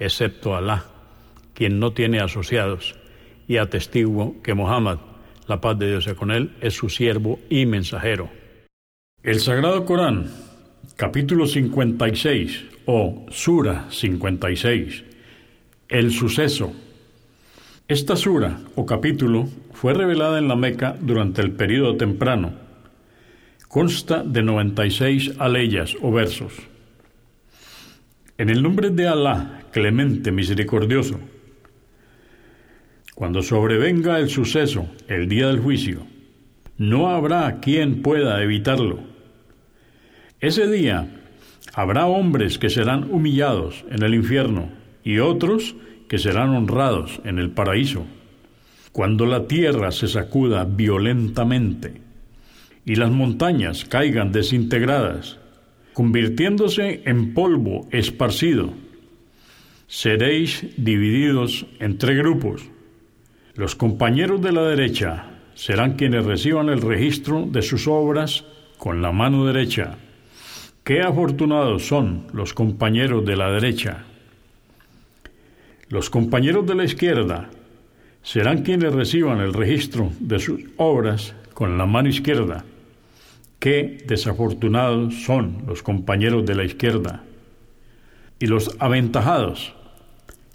excepto Alá, quien no tiene asociados, y atestiguo que Muhammad, la paz de Dios sea con él, es su siervo y mensajero. El Sagrado Corán, capítulo 56 o Sura 56, el suceso. Esta sura o capítulo fue revelada en la Meca durante el período temprano. Consta de 96 aleyas o versos. En el nombre de Alá, clemente, misericordioso, cuando sobrevenga el suceso, el día del juicio, no habrá quien pueda evitarlo. Ese día habrá hombres que serán humillados en el infierno y otros que serán honrados en el paraíso. Cuando la tierra se sacuda violentamente y las montañas caigan desintegradas, convirtiéndose en polvo esparcido. Seréis divididos en tres grupos. Los compañeros de la derecha serán quienes reciban el registro de sus obras con la mano derecha. Qué afortunados son los compañeros de la derecha. Los compañeros de la izquierda serán quienes reciban el registro de sus obras con la mano izquierda. Qué desafortunados son los compañeros de la izquierda. Y los aventajados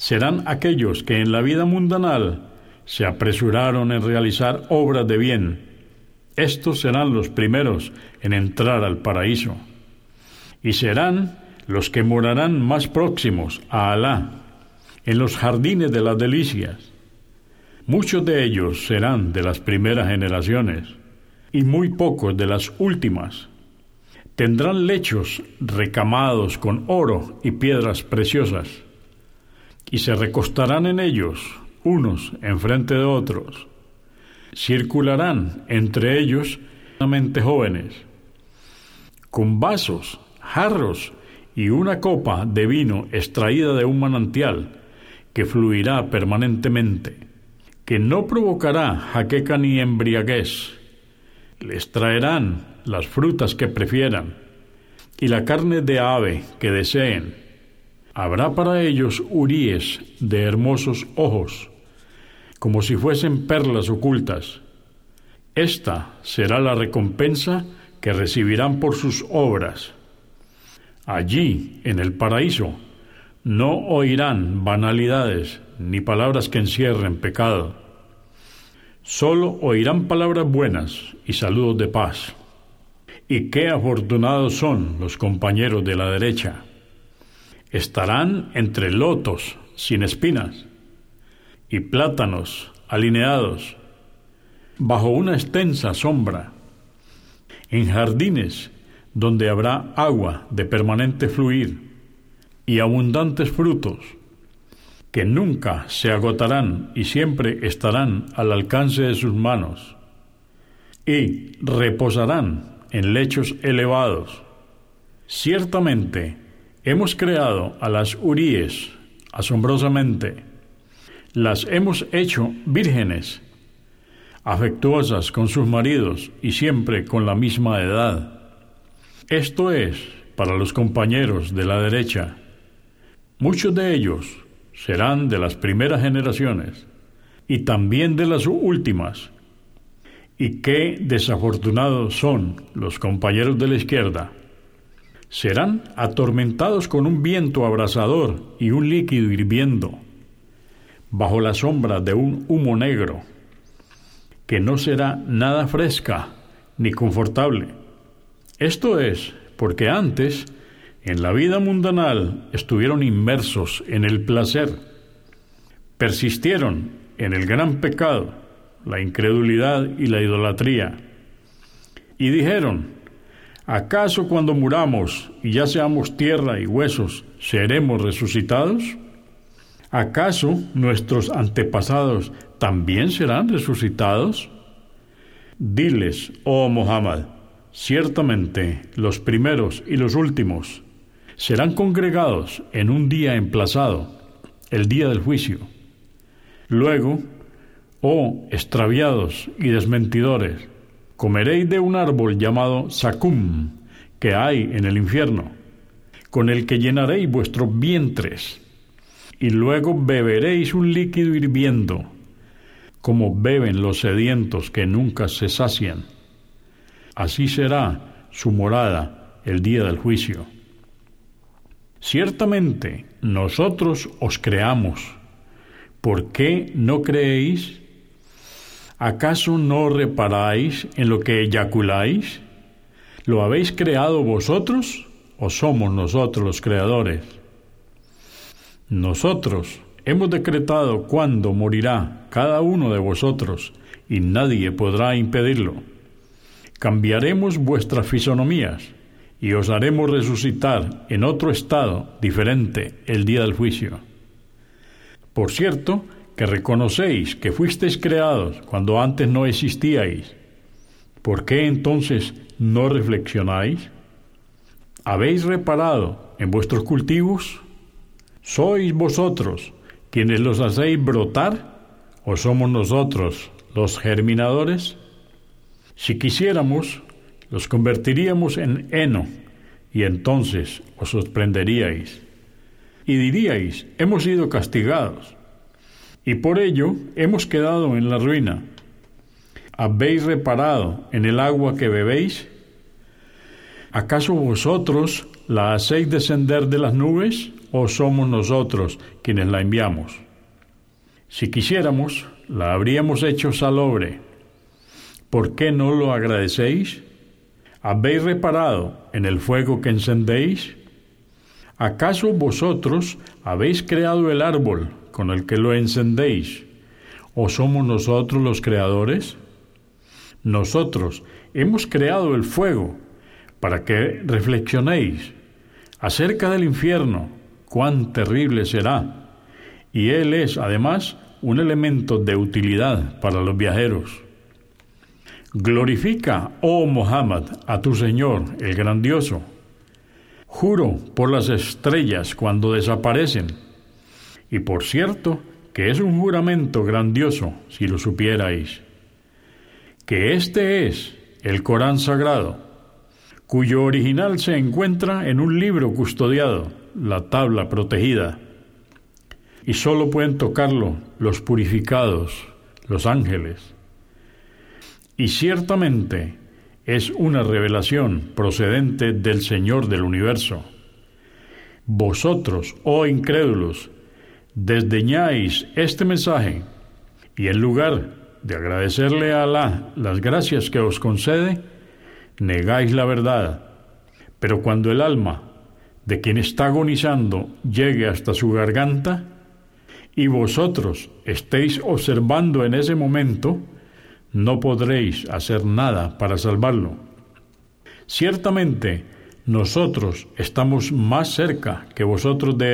serán aquellos que en la vida mundanal se apresuraron en realizar obras de bien. Estos serán los primeros en entrar al paraíso. Y serán los que morarán más próximos a Alá, en los jardines de las delicias. Muchos de ellos serán de las primeras generaciones y muy pocos de las últimas. Tendrán lechos recamados con oro y piedras preciosas, y se recostarán en ellos unos enfrente de otros. Circularán entre ellos jóvenes, con vasos, jarros y una copa de vino extraída de un manantial que fluirá permanentemente, que no provocará jaqueca ni embriaguez les traerán las frutas que prefieran y la carne de ave que deseen. Habrá para ellos uríes de hermosos ojos, como si fuesen perlas ocultas. Esta será la recompensa que recibirán por sus obras. Allí, en el paraíso, no oirán banalidades ni palabras que encierren pecado Solo oirán palabras buenas y saludos de paz. Y qué afortunados son los compañeros de la derecha. Estarán entre lotos sin espinas y plátanos alineados bajo una extensa sombra, en jardines donde habrá agua de permanente fluir y abundantes frutos que nunca se agotarán y siempre estarán al alcance de sus manos, y reposarán en lechos elevados. Ciertamente hemos creado a las Uríes asombrosamente, las hemos hecho vírgenes, afectuosas con sus maridos y siempre con la misma edad. Esto es para los compañeros de la derecha. Muchos de ellos serán de las primeras generaciones y también de las últimas. Y qué desafortunados son los compañeros de la izquierda. Serán atormentados con un viento abrasador y un líquido hirviendo, bajo la sombra de un humo negro, que no será nada fresca ni confortable. Esto es porque antes, en la vida mundanal, estuvieron inmersos en el placer, persistieron en el gran pecado, la incredulidad y la idolatría, y dijeron, ¿Acaso cuando muramos y ya seamos tierra y huesos, seremos resucitados? ¿Acaso nuestros antepasados también serán resucitados? Diles, oh Muhammad, ciertamente los primeros y los últimos serán congregados en un día emplazado, el día del juicio. Luego, oh extraviados y desmentidores, comeréis de un árbol llamado Sacum, que hay en el infierno, con el que llenaréis vuestros vientres, y luego beberéis un líquido hirviendo, como beben los sedientos que nunca se sacian. Así será su morada el día del juicio. Ciertamente nosotros os creamos. ¿Por qué no creéis? ¿Acaso no reparáis en lo que eyaculáis? ¿Lo habéis creado vosotros o somos nosotros los creadores? Nosotros hemos decretado cuándo morirá cada uno de vosotros y nadie podrá impedirlo. Cambiaremos vuestras fisonomías y os haremos resucitar en otro estado diferente el día del juicio. Por cierto, que reconocéis que fuisteis creados cuando antes no existíais, ¿por qué entonces no reflexionáis? ¿Habéis reparado en vuestros cultivos? ¿Sois vosotros quienes los hacéis brotar o somos nosotros los germinadores? Si quisiéramos, los convertiríamos en heno y entonces os sorprenderíais y diríais, hemos sido castigados y por ello hemos quedado en la ruina. ¿Habéis reparado en el agua que bebéis? ¿Acaso vosotros la hacéis descender de las nubes o somos nosotros quienes la enviamos? Si quisiéramos, la habríamos hecho salobre. ¿Por qué no lo agradecéis? ¿Habéis reparado en el fuego que encendéis? ¿Acaso vosotros habéis creado el árbol con el que lo encendéis, o somos nosotros los creadores? Nosotros hemos creado el fuego para que reflexionéis acerca del infierno, cuán terrible será. Y él es, además, un elemento de utilidad para los viajeros. Glorifica, oh Muhammad, a tu Señor, el grandioso. Juro por las estrellas cuando desaparecen y por cierto, que es un juramento grandioso, si lo supierais, que este es el Corán sagrado, cuyo original se encuentra en un libro custodiado, la tabla protegida, y solo pueden tocarlo los purificados, los ángeles. Y ciertamente es una revelación procedente del Señor del universo. Vosotros, oh incrédulos, desdeñáis este mensaje y en lugar de agradecerle a Alá las gracias que os concede, negáis la verdad. Pero cuando el alma de quien está agonizando llegue hasta su garganta y vosotros estéis observando en ese momento, no podréis hacer nada para salvarlo. Ciertamente, nosotros estamos más cerca que vosotros de